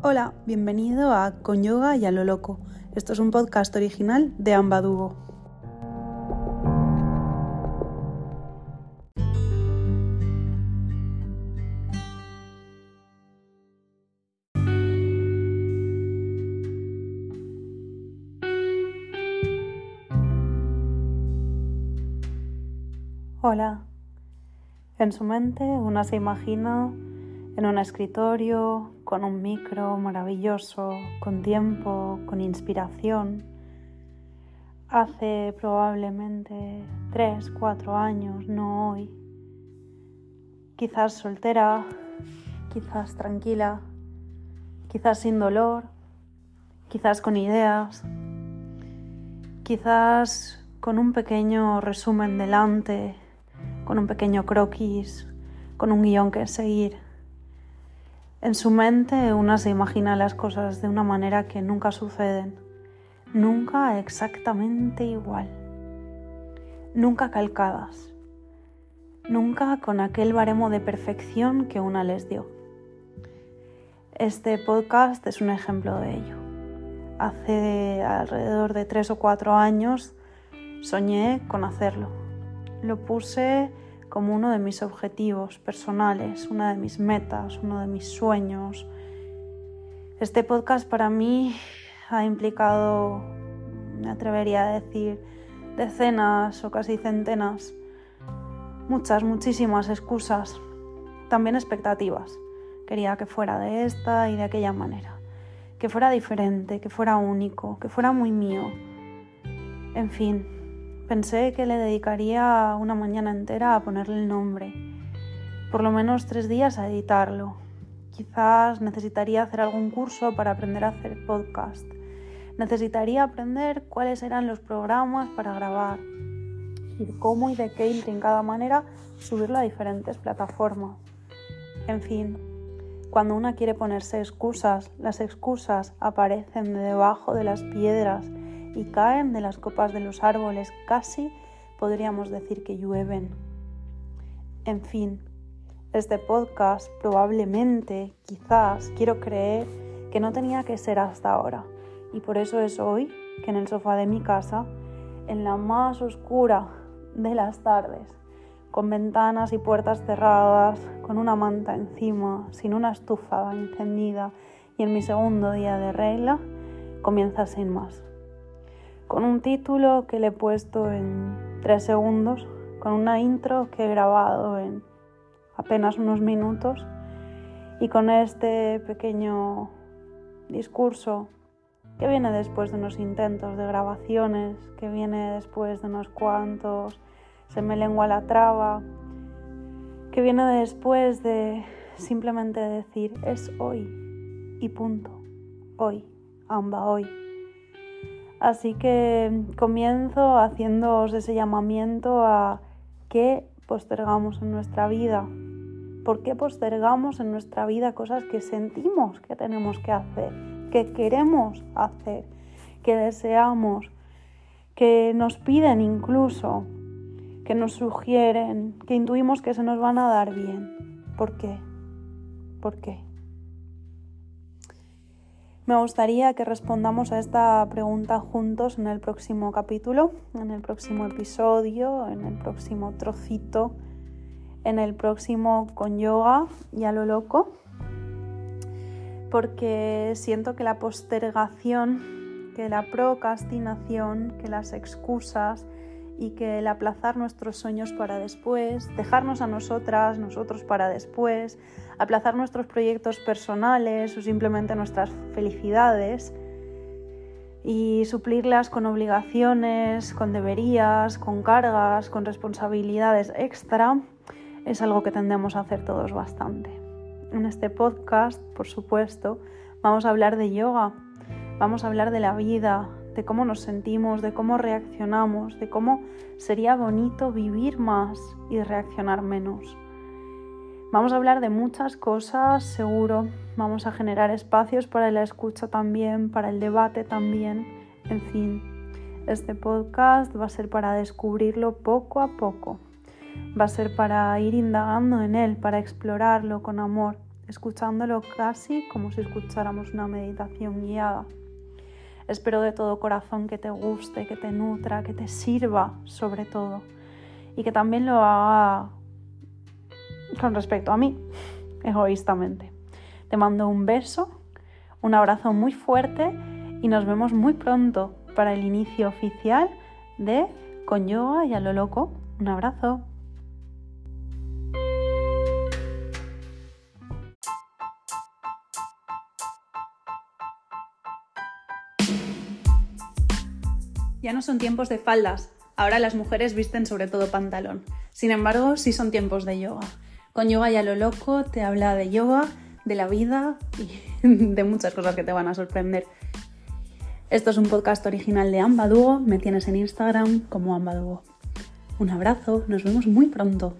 Hola, bienvenido a Con Yoga y a lo Loco. Esto es un podcast original de Ambadugo. Hola. En su mente una se imagina en un escritorio, con un micro maravilloso, con tiempo, con inspiración. Hace probablemente tres, cuatro años, no hoy. Quizás soltera, quizás tranquila, quizás sin dolor, quizás con ideas, quizás con un pequeño resumen delante, con un pequeño croquis, con un guion que seguir en su mente una se imagina las cosas de una manera que nunca suceden, nunca exactamente igual, nunca calcadas, nunca con aquel baremo de perfección que una les dio. Este podcast es un ejemplo de ello. Hace alrededor de tres o cuatro años soñé con hacerlo. Lo puse como uno de mis objetivos personales, una de mis metas, uno de mis sueños. Este podcast para mí ha implicado, me atrevería a decir, decenas o casi centenas, muchas, muchísimas excusas, también expectativas. Quería que fuera de esta y de aquella manera, que fuera diferente, que fuera único, que fuera muy mío. En fin, Pensé que le dedicaría una mañana entera a ponerle el nombre, por lo menos tres días a editarlo. Quizás necesitaría hacer algún curso para aprender a hacer podcast. Necesitaría aprender cuáles eran los programas para grabar y cómo y de qué intrincada manera subirlo a diferentes plataformas. En fin, cuando una quiere ponerse excusas, las excusas aparecen de debajo de las piedras y caen de las copas de los árboles, casi podríamos decir que llueven. En fin, este podcast probablemente, quizás, quiero creer que no tenía que ser hasta ahora. Y por eso es hoy que en el sofá de mi casa, en la más oscura de las tardes, con ventanas y puertas cerradas, con una manta encima, sin una estufa encendida y en mi segundo día de regla, comienza sin más con un título que le he puesto en tres segundos, con una intro que he grabado en apenas unos minutos y con este pequeño discurso que viene después de unos intentos de grabaciones, que viene después de unos cuantos, se me lengua la traba, que viene después de simplemente decir es hoy y punto, hoy, amba hoy. Así que comienzo haciéndoos ese llamamiento a qué postergamos en nuestra vida. ¿Por qué postergamos en nuestra vida cosas que sentimos que tenemos que hacer, que queremos hacer, que deseamos, que nos piden incluso, que nos sugieren, que intuimos que se nos van a dar bien? ¿Por qué? ¿Por qué? Me gustaría que respondamos a esta pregunta juntos en el próximo capítulo, en el próximo episodio, en el próximo trocito, en el próximo con yoga y a lo loco, porque siento que la postergación, que la procrastinación, que las excusas, y que el aplazar nuestros sueños para después, dejarnos a nosotras, nosotros para después, aplazar nuestros proyectos personales o simplemente nuestras felicidades y suplirlas con obligaciones, con deberías, con cargas, con responsabilidades extra, es algo que tendemos a hacer todos bastante. En este podcast, por supuesto, vamos a hablar de yoga, vamos a hablar de la vida, de cómo nos sentimos, de cómo reaccionamos, de cómo sería bonito vivir más y reaccionar menos. Vamos a hablar de muchas cosas, seguro. Vamos a generar espacios para la escucha también, para el debate también. En fin, este podcast va a ser para descubrirlo poco a poco. Va a ser para ir indagando en él, para explorarlo con amor, escuchándolo casi como si escucháramos una meditación guiada. Espero de todo corazón que te guste, que te nutra, que te sirva sobre todo y que también lo haga con respecto a mí, egoístamente. Te mando un beso, un abrazo muy fuerte y nos vemos muy pronto para el inicio oficial de Con Yoga y a lo loco. Un abrazo. Ya no son tiempos de faldas, ahora las mujeres visten sobre todo pantalón. Sin embargo, sí son tiempos de yoga. Con yoga ya lo loco te habla de yoga, de la vida y de muchas cosas que te van a sorprender. Esto es un podcast original de Ambadugo, me tienes en Instagram como Ambadugo. Un abrazo, nos vemos muy pronto.